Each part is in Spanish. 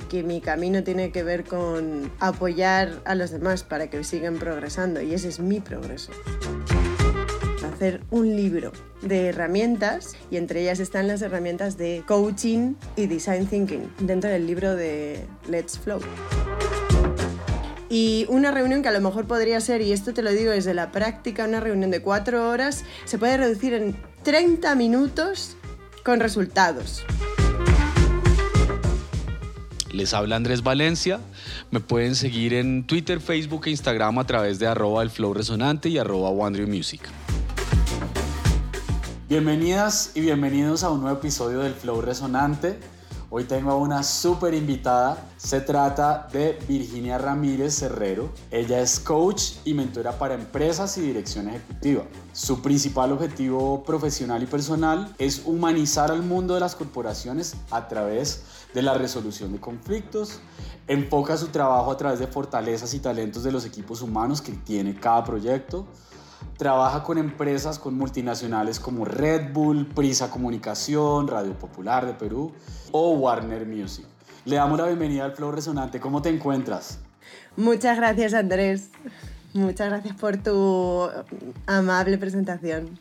que mi camino tiene que ver con apoyar a los demás para que sigan progresando y ese es mi progreso. Hacer un libro de herramientas y entre ellas están las herramientas de coaching y design thinking dentro del libro de Let's Flow. Y una reunión que a lo mejor podría ser, y esto te lo digo desde la práctica, una reunión de cuatro horas, se puede reducir en 30 minutos con resultados. Les habla Andrés Valencia. Me pueden seguir en Twitter, Facebook e Instagram a través de arroba el flow resonante y arroba Music. Bienvenidas y bienvenidos a un nuevo episodio del Flow Resonante. Hoy tengo una súper invitada. Se trata de Virginia Ramírez Herrero. Ella es coach y mentora para empresas y dirección ejecutiva. Su principal objetivo profesional y personal es humanizar al mundo de las corporaciones a través de la resolución de conflictos. Enfoca su trabajo a través de fortalezas y talentos de los equipos humanos que tiene cada proyecto Trabaja con empresas, con multinacionales como Red Bull, Prisa Comunicación, Radio Popular de Perú o Warner Music. Le damos la bienvenida al Flow Resonante. ¿Cómo te encuentras? Muchas gracias Andrés. Muchas gracias por tu amable presentación.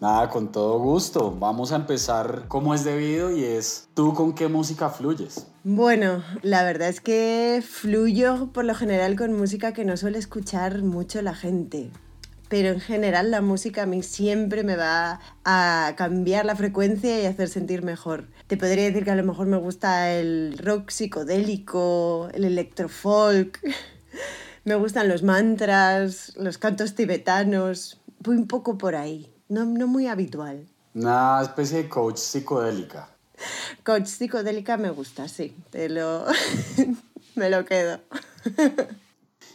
Nada, con todo gusto. Vamos a empezar como es debido y es, ¿tú con qué música fluyes? Bueno, la verdad es que fluyo por lo general con música que no suele escuchar mucho la gente pero en general la música a mí siempre me va a cambiar la frecuencia y hacer sentir mejor. Te podría decir que a lo mejor me gusta el rock psicodélico, el electrofolk, me gustan los mantras, los cantos tibetanos, voy un poco por ahí, no, no muy habitual. Una especie de coach psicodélica. Coach psicodélica me gusta, sí, te lo... me lo quedo.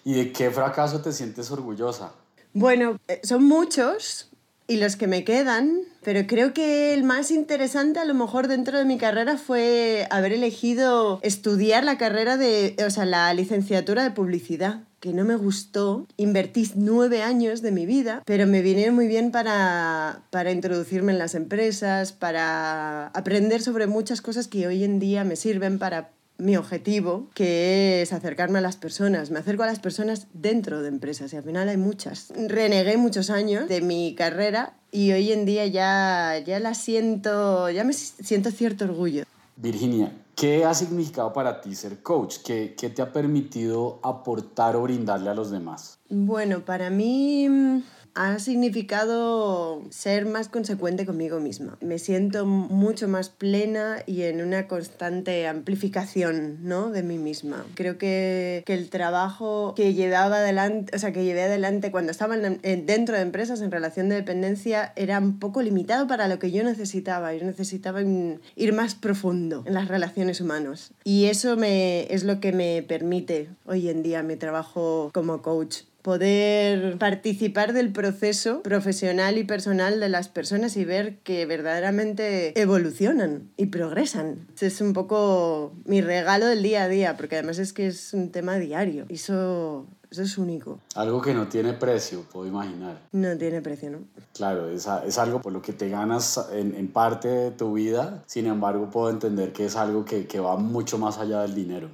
¿Y de qué fracaso te sientes orgullosa? Bueno, eh, son muchos y los que me quedan, pero creo que el más interesante a lo mejor dentro de mi carrera fue haber elegido estudiar la carrera de, o sea, la licenciatura de publicidad que no me gustó. Invertí nueve años de mi vida, pero me vinieron muy bien para, para introducirme en las empresas, para aprender sobre muchas cosas que hoy en día me sirven para mi objetivo, que es acercarme a las personas. Me acerco a las personas dentro de empresas y al final hay muchas. Renegué muchos años de mi carrera y hoy en día ya, ya la siento, ya me siento cierto orgullo. Virginia, ¿qué ha significado para ti ser coach? ¿Qué, qué te ha permitido aportar o brindarle a los demás? Bueno, para mí ha significado ser más consecuente conmigo misma. Me siento mucho más plena y en una constante amplificación ¿no? de mí misma. Creo que, que el trabajo que llevaba adelante, o sea, que llevé adelante cuando estaba dentro de empresas en relación de dependencia era un poco limitado para lo que yo necesitaba. Yo necesitaba ir más profundo en las relaciones humanas. Y eso me, es lo que me permite hoy en día mi trabajo como coach poder participar del proceso profesional y personal de las personas y ver que verdaderamente evolucionan y progresan. Es un poco mi regalo del día a día, porque además es que es un tema diario. Y eso, eso es único. Algo que no tiene precio, puedo imaginar. No tiene precio, ¿no? Claro, es, es algo por lo que te ganas en, en, parte de tu vida. Sin embargo, puedo entender que es algo que, que va mucho más allá del dinero.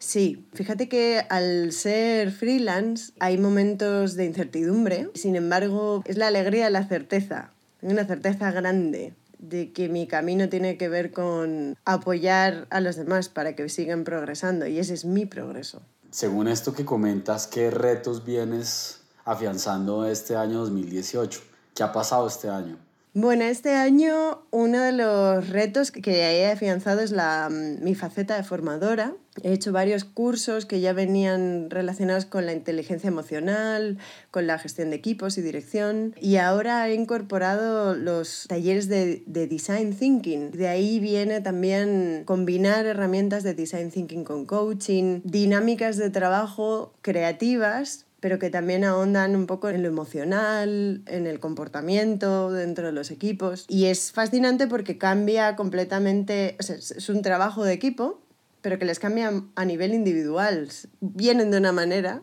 Sí, fíjate que al ser freelance hay momentos de incertidumbre, sin embargo es la alegría de la certeza, una certeza grande de que mi camino tiene que ver con apoyar a los demás para que sigan progresando y ese es mi progreso. Según esto que comentas, ¿qué retos vienes afianzando este año 2018? ¿Qué ha pasado este año? Bueno, este año uno de los retos que he afianzado es la, mm, mi faceta de formadora. He hecho varios cursos que ya venían relacionados con la inteligencia emocional, con la gestión de equipos y dirección. Y ahora he incorporado los talleres de, de design thinking. De ahí viene también combinar herramientas de design thinking con coaching, dinámicas de trabajo creativas pero que también ahondan un poco en lo emocional, en el comportamiento dentro de los equipos. Y es fascinante porque cambia completamente, o sea, es un trabajo de equipo, pero que les cambia a nivel individual. Vienen de una manera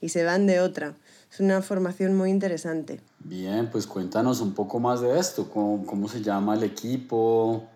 y se van de otra. Es una formación muy interesante. Bien, pues cuéntanos un poco más de esto, cómo, cómo se llama el equipo,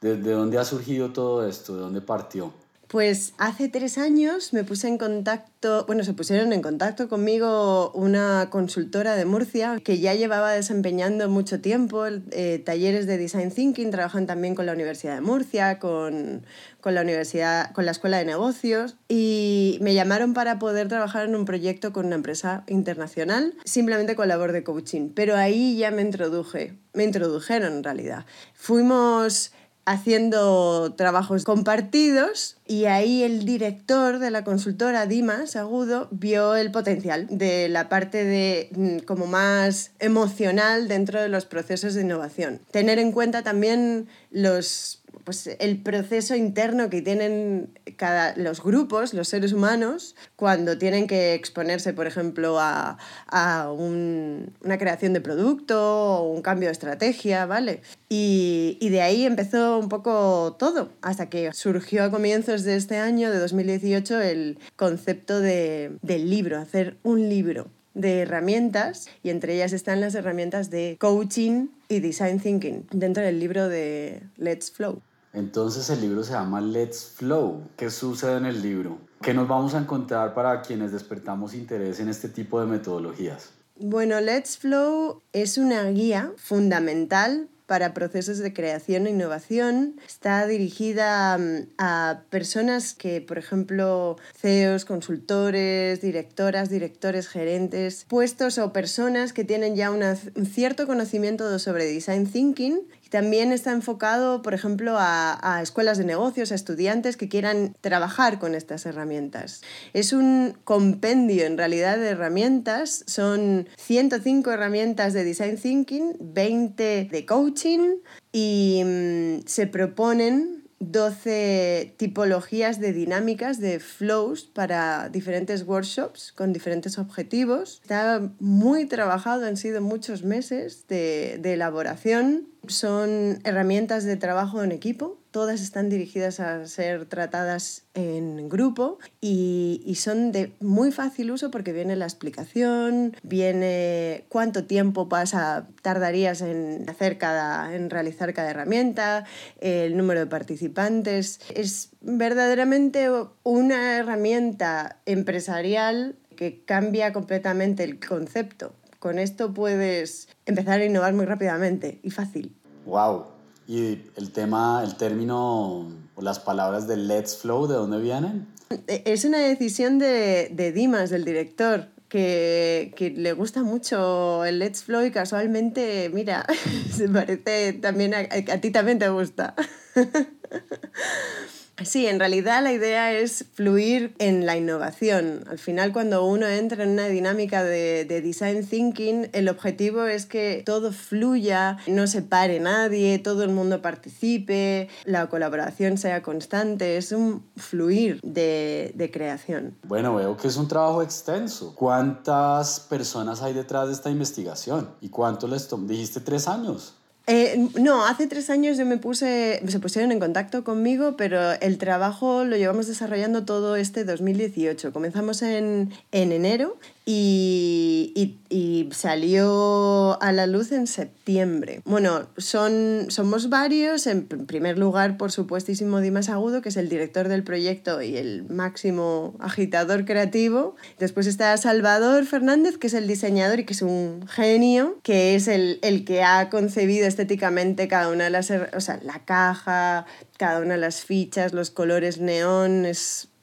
¿Desde dónde ha surgido todo esto? ¿De dónde partió? Pues hace tres años me puse en contacto, bueno, se pusieron en contacto conmigo una consultora de Murcia que ya llevaba desempeñando mucho tiempo eh, talleres de Design Thinking, trabajan también con la Universidad de Murcia, con, con, la Universidad, con la Escuela de Negocios y me llamaron para poder trabajar en un proyecto con una empresa internacional, simplemente con labor de coaching. Pero ahí ya me introduje, me introdujeron en realidad. Fuimos haciendo trabajos compartidos y ahí el director de la consultora Dimas Agudo vio el potencial de la parte de mm, como más emocional dentro de los procesos de innovación. Tener en cuenta también los pues, el proceso interno que tienen cada, los grupos, los seres humanos, cuando tienen que exponerse, por ejemplo, a, a un, una creación de producto o un cambio de estrategia, ¿vale? Y, y, de ahí empezó un poco todo, hasta que surgió a comienzos de este año, de 2018, el concepto de, del libro, hacer un libro de herramientas y entre ellas están las herramientas de coaching y design thinking dentro del libro de Let's Flow. Entonces el libro se llama Let's Flow. ¿Qué sucede en el libro? ¿Qué nos vamos a encontrar para quienes despertamos interés en este tipo de metodologías? Bueno, Let's Flow es una guía fundamental para procesos de creación e innovación. Está dirigida mm, a personas que, por ejemplo, CEOs, consultores, directoras, directores, gerentes, puestos o personas que tienen ya un cierto conocimiento sobre design thinking también está enfocado, por ejemplo, a, escuelas de negocios, a estudiantes que quieran trabajar con estas herramientas. Es un compendio en realidad de herramientas. Son 105 herramientas de design thinking, 20 de coaching y mm, se proponen 12 tipologías de dinámicas, de flows para diferentes workshops con diferentes objetivos. Está muy trabajado, han sido muchos meses de, de elaboración. Son herramientas de trabajo en equipo todas están dirigidas a ser tratadas en grupo y, y, son de muy fácil uso porque viene la explicación, viene cuánto tiempo pasa, tardarías en, hacer cada, en realizar cada herramienta, el número de participantes. Es verdaderamente una herramienta empresarial que cambia completamente el concepto. Con esto puedes empezar a innovar muy rápidamente y fácil. ¡Wow! Y el tema, el término o las palabras de Let's Flow, ¿de dónde vienen? E, es una decisión de, de Dimas, del director, que, que, le gusta mucho el Let's Flow y casualmente, mira, se parece también a, a, a ti también te gusta. Sí, en realidad la idea es fluir en la innovación. Al final, cuando uno entra en una dinámica de, design thinking, el objetivo es que todo fluya, no se pare nadie, todo el mundo participe, la colaboración sea constante, es un fluir de, de creación. Bueno, veo que es un trabajo extenso. ¿Cuántas personas hay detrás de esta investigación? ¿Y cuánto les tomó? Dijiste tres años. Eh, no, hace tres años yo me puse, se pusieron en contacto conmigo, pero el trabajo lo llevamos desarrollando todo este 2018. Comenzamos en, en enero y, y, y, salió a la luz en septiembre. Bueno, son, somos varios. En primer lugar, por supuestísimo, Dimas Agudo, que es el director del proyecto y el máximo agitador creativo. Después está Salvador Fernández, que es el diseñador y que es un genio, que es el, el que ha concebido estéticamente cada una de las... O sea, la caja, cada una de las fichas, los colores neón,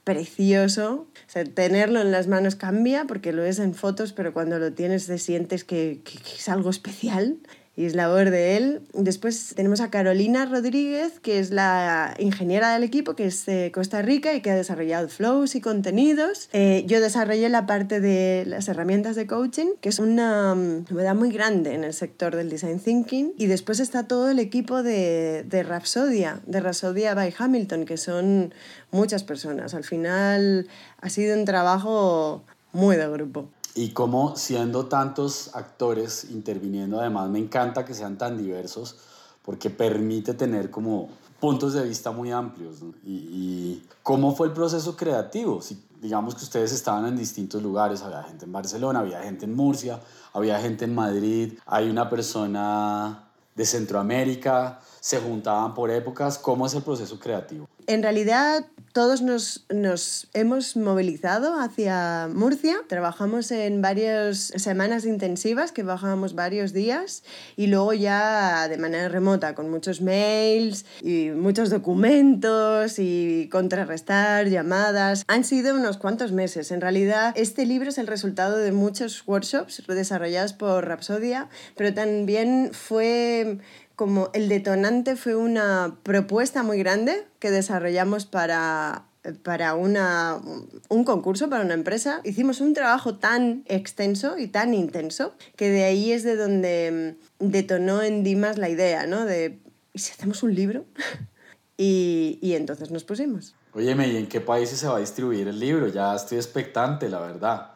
precioso. O sea, tenerlo en las manos cambia porque lo ves en fotos, pero cuando lo tienes te sientes que, que es algo especial y es labor de él. Después tenemos a Carolina Rodríguez, que es la ingeniera del equipo, que es de Costa Rica y que ha desarrollado flows y contenidos. Eh, yo desarrollé la parte de las herramientas de coaching, que es una novedad muy grande en el sector del design thinking. Y después está todo el equipo de, de Rapsodia, de Rapsodia by Hamilton, que son muchas personas. Al final ha sido un trabajo muy de grupo y como siendo tantos actores interviniendo, además me encanta que sean tan diversos porque permite tener como puntos de vista muy amplios. Y, cómo fue el proceso creativo? Si digamos que ustedes estaban en distintos lugares, había gente en Barcelona, había gente en Murcia, había gente en Madrid, hay una persona de Centroamérica, se juntaban por épocas. ¿Cómo es el proceso creativo? En realidad todos nos, nos, hemos movilizado hacia Murcia. Trabajamos en varias semanas intensivas que bajábamos varios días y luego ya de manera remota con muchos mails y muchos documentos y contrarrestar llamadas. Han sido unos cuantos meses. En realidad este libro es el resultado de muchos workshops desarrollados por Rapsodia, pero también fue como el detonante fue una propuesta muy grande que desarrollamos para, para una, un concurso, para una empresa. Hicimos un trabajo tan extenso y tan intenso que de ahí es de donde detonó en Dimas la idea, ¿no? De, ¿y si hacemos un libro? y, y entonces nos pusimos. Óyeme, ¿y en qué países se va a distribuir el libro? Ya estoy expectante, la verdad.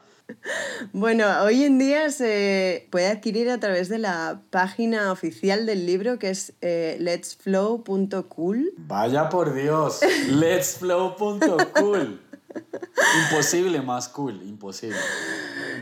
Bueno, hoy en día se puede adquirir a través de la página oficial del libro que es eh, letsflow.cool. Vaya por Dios, letsflow.cool. Imposible más cool, imposible.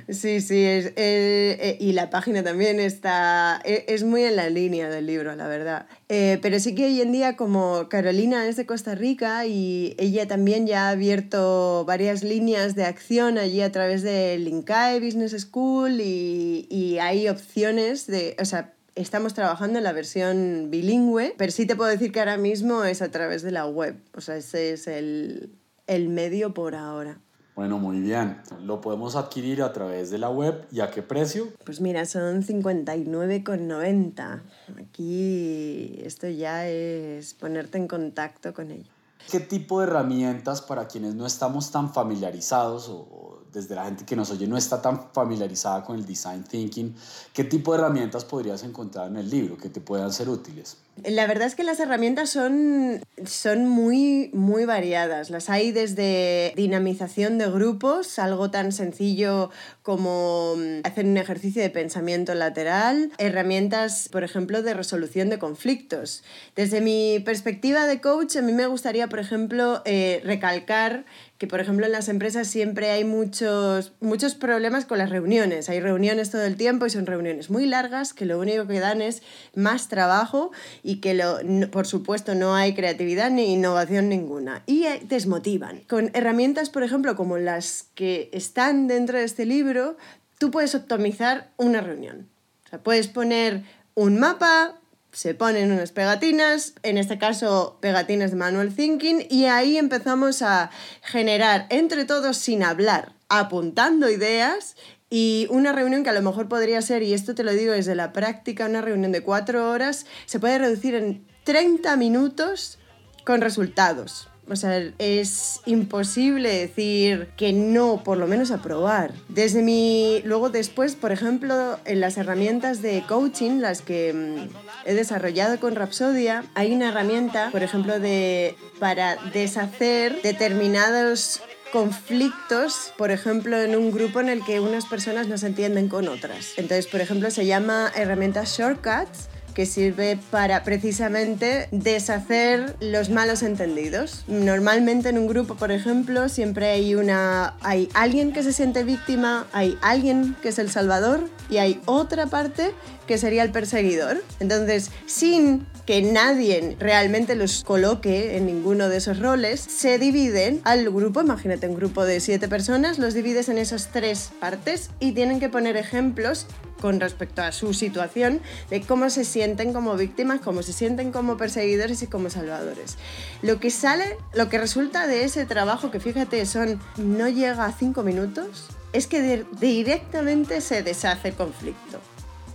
Sí, sí, es, eh, y la página también está, e, es, muy en la línea del libro, la verdad. Eh, pero sí que hoy en día, como Carolina es de Costa Rica y ella también ya ha abierto varias líneas de acción allí a través del INCAE Business School y, y hay opciones de, o sea, estamos trabajando en la versión bilingüe, pero sí te puedo decir que ahora mismo es a través de la web, o sea, ese es el, el medio por ahora. Bueno, muy bien. ¿Lo podemos adquirir a través de la web y a qué precio? Pues mira, son 59,90. Aquí esto ya es ponerte en contacto con ello. ¿Qué tipo de herramientas para quienes no estamos tan familiarizados o desde la gente que nos oye no está tan familiarizada con el design thinking, ¿qué tipo de herramientas podrías encontrar en el libro que te puedan ser útiles? La verdad es que las herramientas son, son muy, muy variadas. Las hay desde dinamización de grupos, algo tan sencillo como mm, hacer un ejercicio de pensamiento lateral, herramientas, por ejemplo, de resolución de conflictos. Desde mi perspectiva de coach, a mí me gustaría, por ejemplo, eh, recalcar que por ejemplo en las empresas siempre hay muchos, muchos problemas con las reuniones. Hay reuniones todo el tiempo y son reuniones muy largas que lo único que dan es más trabajo y que lo, por supuesto no hay creatividad ni innovación ninguna. Y eh, desmotivan. Con herramientas, por ejemplo, como las que están dentro de este libro, tú puedes optimizar una reunión. O sea, puedes poner un mapa, se ponen unas pegatinas, en este caso pegatinas de manual thinking, y ahí empezamos a generar entre todos sin hablar, apuntando ideas y una reunión que a lo mejor podría ser, y esto te lo digo desde la práctica, una reunión de cuatro horas, se puede reducir en 30 minutos con resultados. O sea, es imposible decir que no, por lo menos aprobar. Desde mi. Luego, después, por ejemplo, en las herramientas de coaching, las que mm, he desarrollado con Rapsodia, hay una herramienta, por ejemplo, de, para deshacer determinados conflictos, por ejemplo, en un grupo en el que unas personas no se entienden con otras. Entonces, por ejemplo, se llama herramienta Shortcuts que sirve para precisamente deshacer los malos entendidos. Normalmente en un grupo, por ejemplo, siempre hay una hay alguien que se siente víctima, hay alguien que es el salvador y hay otra parte que sería el perseguidor. Entonces, sin que nadie realmente los coloque en ninguno de esos roles, se dividen al grupo, imagínate un grupo de siete personas, los divides en esas tres partes y tienen que poner ejemplos con respecto a su situación de cómo se sienten como víctimas, cómo se sienten como perseguidores y como salvadores. Lo que sale, lo que resulta de ese trabajo, que fíjate, son no llega a cinco minutos, es que directamente se deshace el conflicto.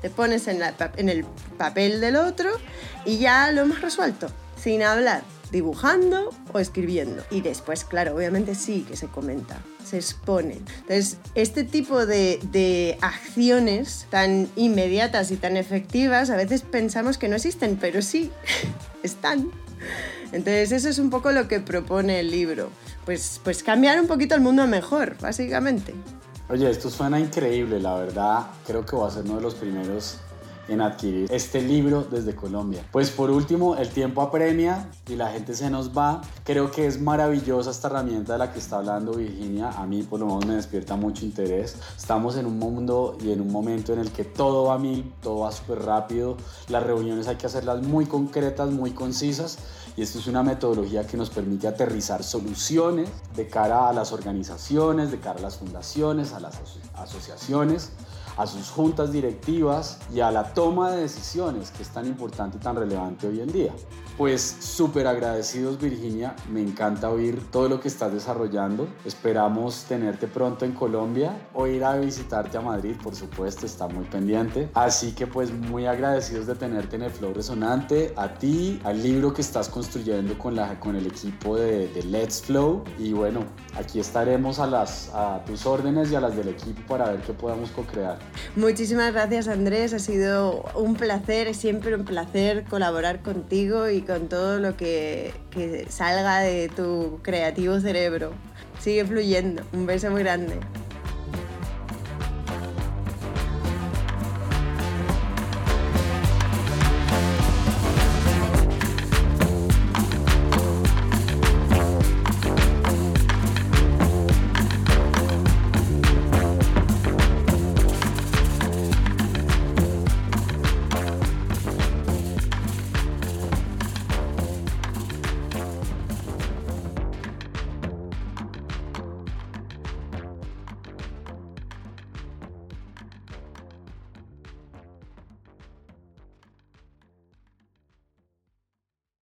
Te pones en, en el papel del otro y ya lo hemos resuelto, sin hablar, dibujando o escribiendo. Y después, claro, obviamente sí que se comenta, se expone. Entonces, este tipo de, de, acciones tan inmediatas y tan efectivas, a veces pensamos que no existen, pero sí, están. Entonces, eso es un poco lo que propone el libro. Pues, pues cambiar un poquito el mundo mejor, básicamente. Oye, esto suena increíble, la verdad. Creo que va a ser uno de los primeros en adquirir este libro desde Colombia. Pues por último, el tiempo apremia y la gente se nos va. Creo que es maravillosa esta herramienta de la que está hablando Virginia. A mí por lo menos me despierta mucho interés. Estamos en un mundo y en un momento en el que todo va a mil, todo va súper rápido. Las reuniones hay que hacerlas muy concretas, muy concisas y esto es una metodología que nos permite aterrizar soluciones de cara a las organizaciones, de cara a las fundaciones, a las asociaciones a sus juntas directivas y a la toma de decisiones que es tan importante y tan relevante hoy en día. Pues súper agradecidos Virginia, me encanta oír todo lo que estás desarrollando. Esperamos tenerte pronto en Colombia o ir a visitarte a Madrid, por supuesto, está muy pendiente. Así que pues muy agradecidos de tenerte en el Flow Resonante, a ti, al libro que estás construyendo con, la, con el equipo de, de Let's Flow y bueno, aquí estaremos a, las, a tus órdenes y a las del equipo para ver qué podamos co-crear. Muchísimas gracias Andrés, ha sido un placer, siempre un placer colaborar contigo y con todo lo que salga de tu creativo cerebro. Sigue fluyendo, un beso muy grande.